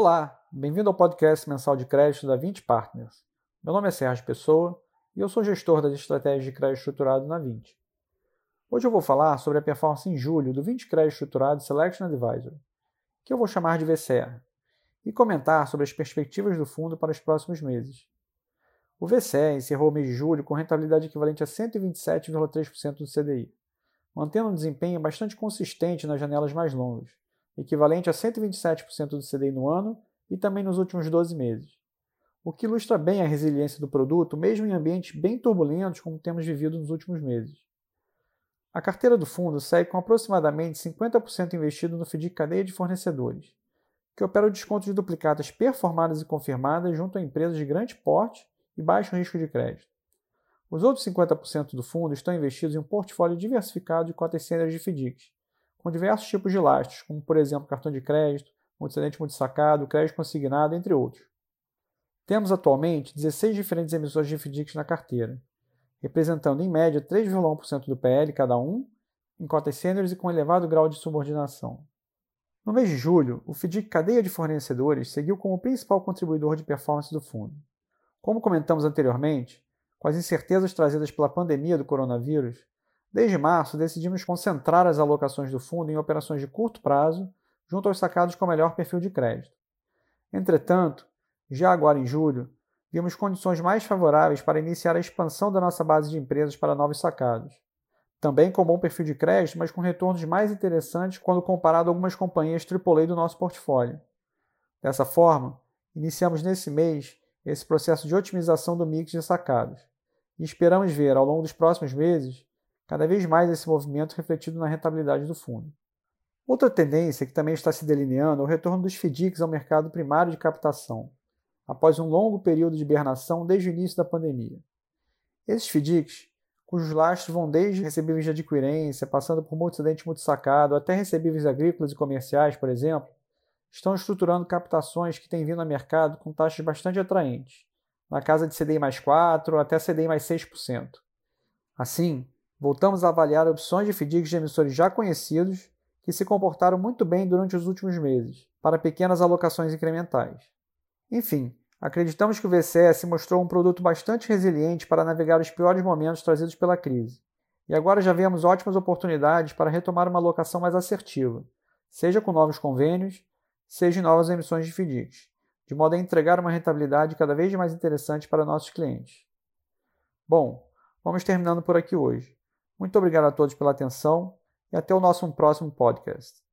Olá, bem-vindo ao podcast mensal de crédito da 20 Partners. Meu nome é Sérgio Pessoa e eu sou gestor das estratégias de crédito estruturado na 20. Hoje eu vou falar sobre a performance em julho do 20 Crédito Estruturado Selection Advisor, que eu vou chamar de VCR, e comentar sobre as perspectivas do fundo para os próximos meses. O VCE encerrou o mês de julho com rentabilidade equivalente a 127,3% do CDI, mantendo um desempenho bastante consistente nas janelas mais longas, equivalente a 127% do CDI no ano e também nos últimos 12 meses, o que ilustra bem a resiliência do produto, mesmo em ambientes bem turbulentos como temos vivido nos últimos meses. A carteira do fundo segue com aproximadamente 50% investido no FDIC cadeia de fornecedores, que opera o desconto de duplicatas performadas e confirmadas junto a empresas de grande porte e baixo risco de crédito. Os outros 50% do fundo estão investidos em um portfólio diversificado de cotas sêniores de FDICs, com diversos tipos de lastros, como por exemplo cartão de crédito, multicedente multisacado, crédito consignado, entre outros. Temos atualmente 16 diferentes emissores de FDICs na carteira, representando em média 3,1% do PL cada um, em cotas sêniores e com elevado grau de subordinação. No mês de julho, o FDIC Cadeia de Fornecedores seguiu como principal contribuidor de performance do fundo. Como comentamos anteriormente, com as incertezas trazidas pela pandemia do coronavírus, Desde março, decidimos concentrar as alocações do fundo em operações de curto prazo, junto aos sacados com melhor perfil de crédito. Entretanto, já agora em julho, vimos condições mais favoráveis para iniciar a expansão da nossa base de empresas para novos sacados. Também com bom perfil de crédito, mas com retornos mais interessantes quando comparado a algumas companhias AAA do nosso portfólio. Dessa forma, iniciamos nesse mês esse processo de otimização do mix de sacados e esperamos ver, ao longo dos próximos meses, cada vez mais esse movimento refletido na rentabilidade do fundo. Outra tendência que também está se delineando é o retorno dos FDICs ao mercado primário de captação, após um longo período de hibernação desde o início da pandemia. Esses FDICs, cujos lastros vão desde recebíveis de adquirência, passando por multicedente multisacado, até recebíveis agrícolas e comerciais, por exemplo, estão estruturando captações que têm vindo ao mercado com taxas bastante atraentes, na casa de CDI mais 4 até CDI mais 6%. Assim, voltamos a avaliar opções de FDICs de emissores já conhecidos que se comportaram muito bem durante os últimos meses, para pequenas alocações incrementais. Enfim, acreditamos que o VCE se mostrou um produto bastante resiliente para navegar os piores momentos trazidos pela crise. E agora já vemos ótimas oportunidades para retomar uma alocação mais assertiva, seja com novos convênios, seja em novas emissões de FDICs, de modo a entregar uma rentabilidade cada vez mais interessante para nossos clientes. Bom, vamos terminando por aqui hoje. Muito obrigado a todos pela atenção e até o nosso próximo podcast.